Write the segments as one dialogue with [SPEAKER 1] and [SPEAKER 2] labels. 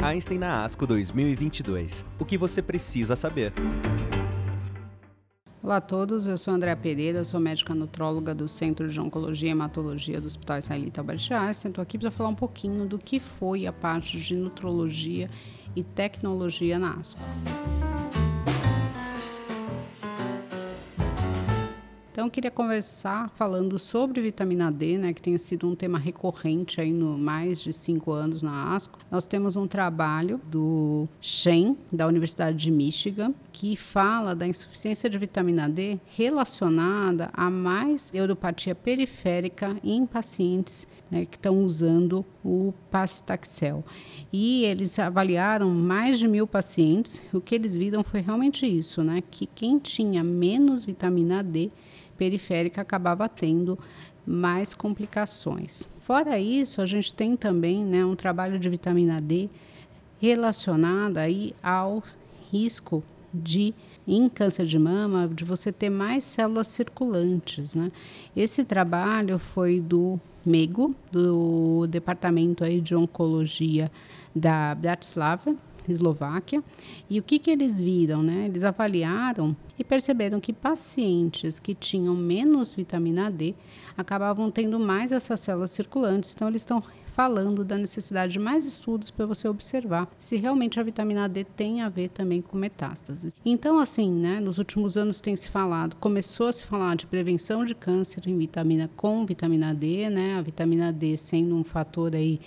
[SPEAKER 1] Einstein na ASCO 2022. O que você precisa saber?
[SPEAKER 2] Olá a todos, eu sou Andréa Pereira, sou médica nutróloga do Centro de Oncologia e Hematologia do Hospital Israelita Albert Einstein. Estou aqui para falar um pouquinho do que foi a parte de nutrologia e tecnologia na ASCO. Então, eu queria conversar falando sobre vitamina D, né, que tem sido um tema recorrente aí no mais de cinco anos na ASCO. Nós temos um trabalho do Shen, da Universidade de Michigan, que fala da insuficiência de vitamina D relacionada a mais neuropatia periférica em pacientes né, que estão usando o Pastaxel. E eles avaliaram mais de mil pacientes. O que eles viram foi realmente isso, né, que quem tinha menos vitamina D periférica acabava tendo mais complicações. Fora isso, a gente tem também né, um trabalho de vitamina D relacionado aí ao risco de em câncer de mama de você ter mais células circulantes, né? Esse trabalho foi do MEGO, do Departamento aí de Oncologia da Bratislava, Eslováquia. E o que, que eles viram? Né? Eles avaliaram e perceberam que pacientes que tinham menos vitamina D acabavam tendo mais essas células circulantes. Então, eles estão falando da necessidade de mais estudos para você observar se realmente a vitamina D tem a ver também com metástases. Então, assim, né, nos últimos anos tem se falado, começou a se falar de prevenção de câncer em vitamina com vitamina D, né, a vitamina D sendo um fator aí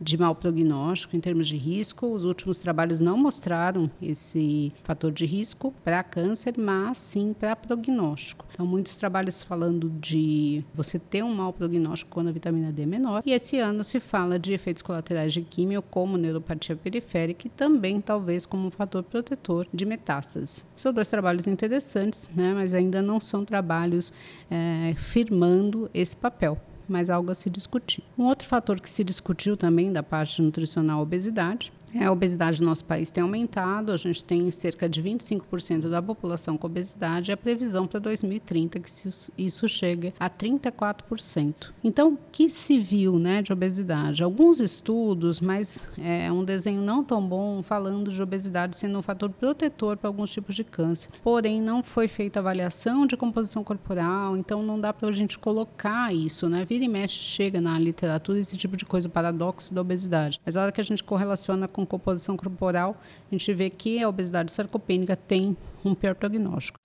[SPEAKER 2] de mau prognóstico em termos de risco. Os últimos trabalhos não mostraram esse fator de risco para câncer, mas sim para prognóstico. Então, muitos trabalhos falando de você ter um mau prognóstico quando a vitamina D é menor. E esse ano se fala de efeitos colaterais de químio, como neuropatia periférica e também talvez como um fator protetor de metástases. São dois trabalhos interessantes, né, mas ainda não são trabalhos é, firmando esse papel mas algo a se discutir. Um outro fator que se discutiu também da parte nutricional, obesidade, é, a obesidade no nosso país tem aumentado, a gente tem cerca de 25% da população com obesidade e a previsão para 2030 que isso chegue a 34%. Então, o que se viu né, de obesidade? Alguns estudos, mas é um desenho não tão bom falando de obesidade sendo um fator protetor para alguns tipos de câncer. Porém, não foi feita avaliação de composição corporal, então não dá para a gente colocar isso, né? Vira e mexe, chega na literatura esse tipo de coisa, o paradoxo da obesidade. Mas a hora que a gente correlaciona com composição corporal, a gente vê que a obesidade sarcopênica tem um pior prognóstico.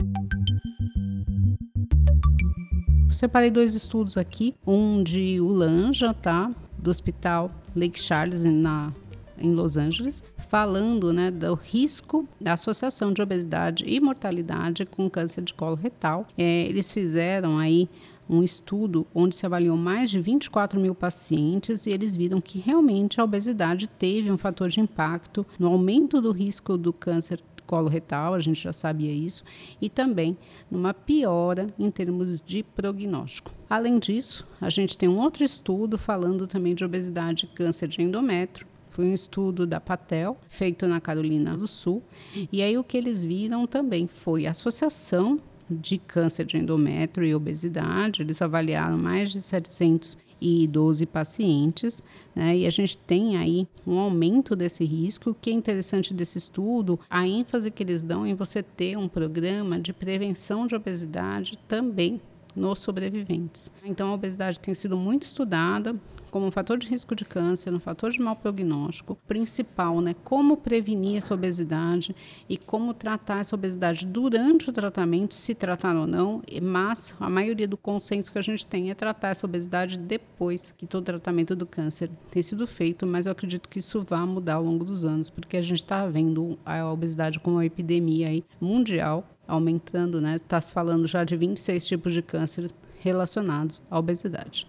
[SPEAKER 2] Separei dois estudos aqui, um de Ulanja, tá, do Hospital Lake Charles na em Los Angeles, falando né, do risco da associação de obesidade e mortalidade com câncer de colo retal. É, eles fizeram aí um estudo onde se avaliou mais de 24 mil pacientes e eles viram que realmente a obesidade teve um fator de impacto no aumento do risco do câncer colo retal, a gente já sabia isso, e também numa piora em termos de prognóstico. Além disso, a gente tem um outro estudo falando também de obesidade e câncer de endométrio, foi um estudo da Patel, feito na Carolina do Sul. E aí o que eles viram também foi a associação de câncer de endométrio e obesidade. Eles avaliaram mais de 712 pacientes, né? E a gente tem aí um aumento desse risco. O que é interessante desse estudo, a ênfase que eles dão em você ter um programa de prevenção de obesidade também nos sobreviventes. Então, a obesidade tem sido muito estudada como um fator de risco de câncer, um fator de mau prognóstico. Principal, né? Como prevenir essa obesidade e como tratar essa obesidade durante o tratamento, se tratar ou não. Mas a maioria do consenso que a gente tem é tratar essa obesidade depois que todo o tratamento do câncer tem sido feito. Mas eu acredito que isso vai mudar ao longo dos anos, porque a gente está vendo a obesidade como uma epidemia aí mundial aumentando, né? Está se falando já de 26 tipos de câncer relacionados à obesidade.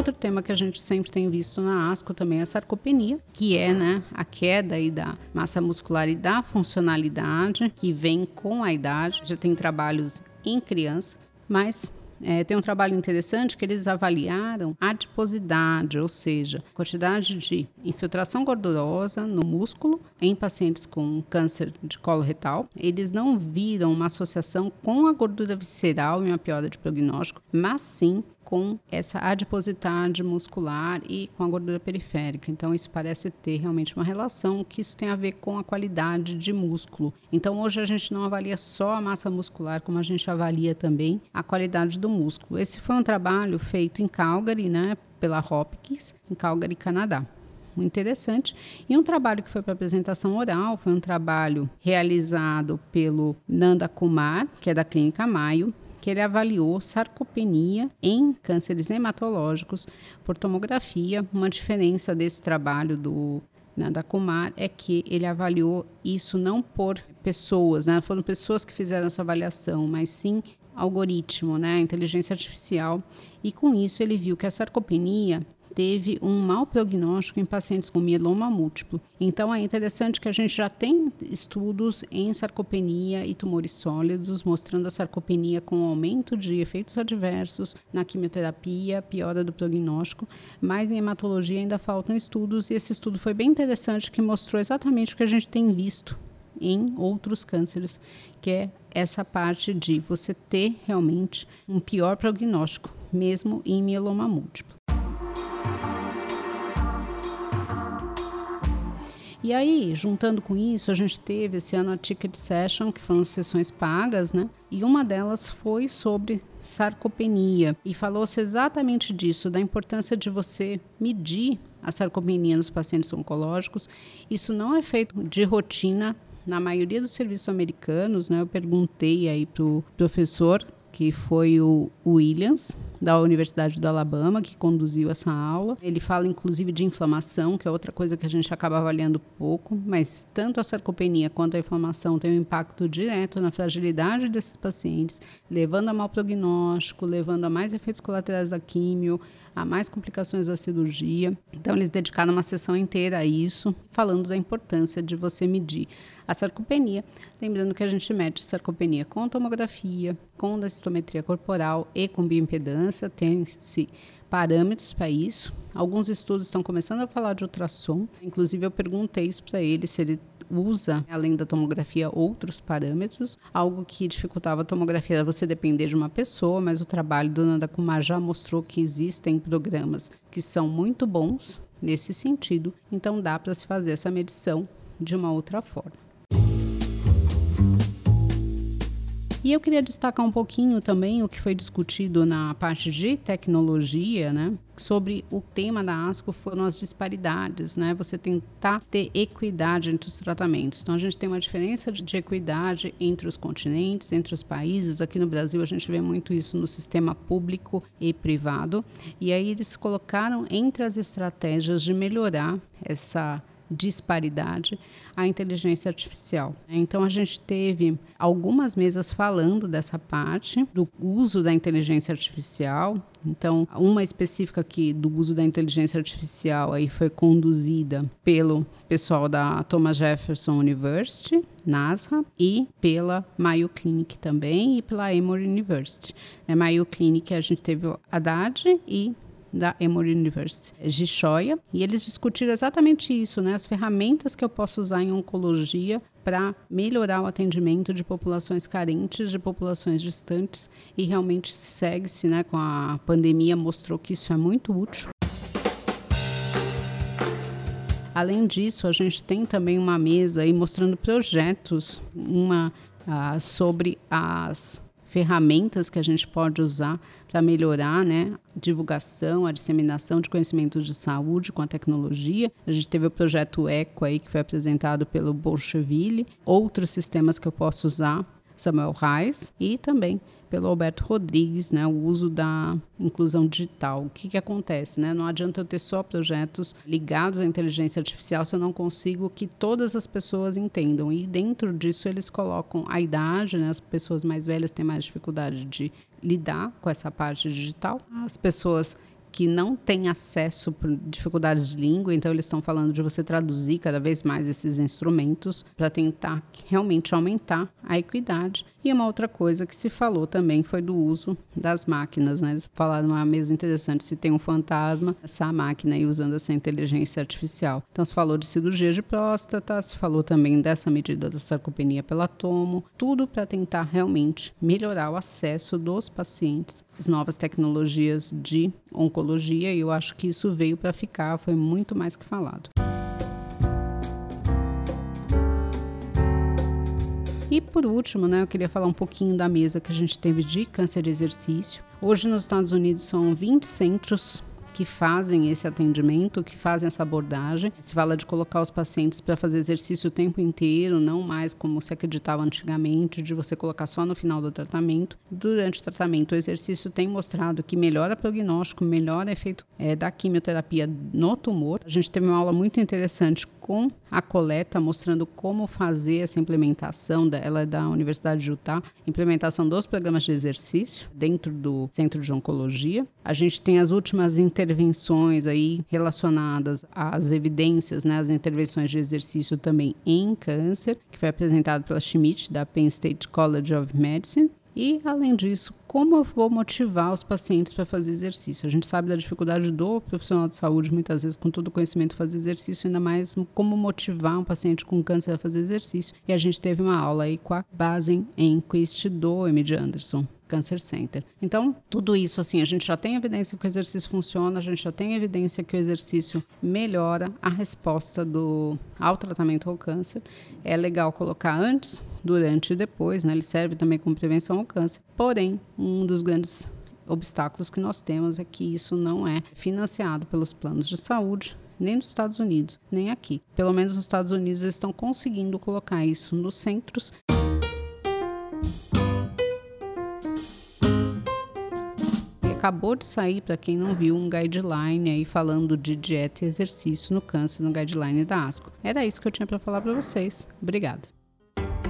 [SPEAKER 2] Outro tema que a gente sempre tem visto na ASCO também é a sarcopenia, que é né, a queda aí da massa muscular e da funcionalidade que vem com a idade. Já tem trabalhos em criança, mas é, tem um trabalho interessante que eles avaliaram a adiposidade, ou seja, a quantidade de infiltração gordurosa no músculo em pacientes com câncer de colo retal. Eles não viram uma associação com a gordura visceral e uma piora de prognóstico, mas sim com essa adiposidade muscular e com a gordura periférica. Então, isso parece ter realmente uma relação que isso tem a ver com a qualidade de músculo. Então, hoje a gente não avalia só a massa muscular, como a gente avalia também a qualidade do músculo. Esse foi um trabalho feito em Calgary, né, pela Hopkins, em Calgary, Canadá muito interessante. E um trabalho que foi para apresentação oral foi um trabalho realizado pelo Nanda Kumar, que é da Clínica Maio, que ele avaliou sarcopenia em cânceres hematológicos por tomografia. Uma diferença desse trabalho do Nanda Kumar é que ele avaliou isso não por pessoas, né? foram pessoas que fizeram essa avaliação, mas sim algoritmo, né? inteligência artificial. E com isso ele viu que a sarcopenia teve um mau prognóstico em pacientes com mieloma múltiplo. Então é interessante que a gente já tem estudos em sarcopenia e tumores sólidos mostrando a sarcopenia com aumento de efeitos adversos na quimioterapia, piora do prognóstico, mas em hematologia ainda faltam estudos e esse estudo foi bem interessante que mostrou exatamente o que a gente tem visto em outros cânceres, que é essa parte de você ter realmente um pior prognóstico, mesmo em mieloma múltiplo. E aí, juntando com isso, a gente teve esse ano a Ticket Session, que foram sessões pagas, né? E uma delas foi sobre sarcopenia e falou-se exatamente disso, da importância de você medir a sarcopenia nos pacientes oncológicos. Isso não é feito de rotina na maioria dos serviços americanos, né? Eu perguntei aí pro professor que foi o Williams, da Universidade do Alabama, que conduziu essa aula. Ele fala inclusive de inflamação, que é outra coisa que a gente acaba avaliando pouco, mas tanto a sarcopenia quanto a inflamação têm um impacto direto na fragilidade desses pacientes, levando a mau prognóstico, levando a mais efeitos colaterais da químio, a mais complicações da cirurgia. Então, eles dedicaram uma sessão inteira a isso, falando da importância de você medir a sarcopenia. Lembrando que a gente mede sarcopenia com tomografia, com densitometria corporal e com bioimpedância. Tem-se parâmetros para isso. Alguns estudos estão começando a falar de ultrassom. Inclusive, eu perguntei isso para ele, se ele usa, além da tomografia, outros parâmetros. Algo que dificultava a tomografia era você depender de uma pessoa, mas o trabalho do Nanda Kumar já mostrou que existem programas que são muito bons nesse sentido, então dá para se fazer essa medição de uma outra forma. E eu queria destacar um pouquinho também o que foi discutido na parte de tecnologia, né? Sobre o tema da ASCO foram as disparidades, né? Você tentar ter equidade entre os tratamentos. Então a gente tem uma diferença de equidade entre os continentes, entre os países. Aqui no Brasil a gente vê muito isso no sistema público e privado. E aí eles colocaram entre as estratégias de melhorar essa disparidade a inteligência artificial. Então a gente teve algumas mesas falando dessa parte do uso da inteligência artificial. Então, uma específica aqui do uso da inteligência artificial aí foi conduzida pelo pessoal da Thomas Jefferson University, NASA, e pela Mayo Clinic também e pela Emory University. Na Mayo Clinic a gente teve Haddad e da Emory University, Gishoya, e eles discutiram exatamente isso, né, as ferramentas que eu posso usar em oncologia para melhorar o atendimento de populações carentes, de populações distantes, e realmente segue-se, né, com a pandemia mostrou que isso é muito útil. Além disso, a gente tem também uma mesa aí mostrando projetos, uma uh, sobre as ferramentas que a gente pode usar para melhorar né, a divulgação, a disseminação de conhecimentos de saúde com a tecnologia. A gente teve o projeto ECO aí, que foi apresentado pelo Bolcheville, outros sistemas que eu posso usar, Samuel Reis, e também pelo Alberto Rodrigues, né, o uso da inclusão digital. O que, que acontece? Né? Não adianta eu ter só projetos ligados à inteligência artificial se eu não consigo que todas as pessoas entendam. E dentro disso eles colocam a idade, né? as pessoas mais velhas têm mais dificuldade de lidar com essa parte digital. As pessoas que não têm acesso por dificuldades de língua, então eles estão falando de você traduzir cada vez mais esses instrumentos para tentar realmente aumentar a equidade E uma outra coisa que se falou também foi do uso das máquinas, né? Eles falaram uma mesa interessante, se tem um fantasma, essa máquina aí usando essa inteligência artificial. Então se falou de cirurgia de próstata, se falou também dessa medida da sarcopenia pela tomo, tudo para tentar realmente melhorar o acesso dos pacientes às novas tecnologias de oncologia e eu acho que isso veio para ficar, foi muito mais que falado. E por último, né, eu queria falar um pouquinho da mesa que a gente teve de câncer de exercício. Hoje nos Estados Unidos são 20 centros que fazem esse atendimento, que fazem essa abordagem. Se fala de colocar os pacientes para fazer exercício o tempo inteiro, não mais como se acreditava antigamente, de você colocar só no final do tratamento. Durante o tratamento, o exercício tem mostrado que melhora prognóstico, melhora efeito é, da quimioterapia no tumor. A gente teve uma aula muito interessante com a coleta, mostrando como fazer essa implementação, ela é da Universidade de Utah, implementação dos programas de exercício dentro do Centro de Oncologia. A gente tem as últimas intervenções aí relacionadas às evidências, né, as intervenções de exercício também em câncer, que foi apresentado pela Schmidt, da Penn State College of Medicine. E, além disso, como eu vou motivar os pacientes para fazer exercício? A gente sabe da dificuldade do profissional de saúde, muitas vezes, com todo o conhecimento, fazer exercício, ainda mais como motivar um paciente com câncer a fazer exercício. E a gente teve uma aula aí com a base em Quist do Emmett Anderson. Cancer Center. Então, tudo isso assim, a gente já tem evidência que o exercício funciona, a gente já tem evidência que o exercício melhora a resposta do ao tratamento ao câncer. É legal colocar antes, durante e depois, né? Ele serve também como prevenção ao câncer. Porém, um dos grandes obstáculos que nós temos é que isso não é financiado pelos planos de saúde, nem nos Estados Unidos, nem aqui. Pelo menos nos Estados Unidos eles estão conseguindo colocar isso nos centros. Acabou de sair, para quem não viu, um guideline aí falando de dieta e exercício no câncer no guideline da ASCO. Era isso que eu tinha para falar para vocês. Obrigada.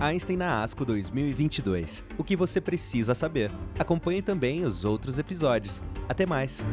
[SPEAKER 1] Einstein na ASCO 2022. O que você precisa saber. Acompanhe também os outros episódios. Até mais!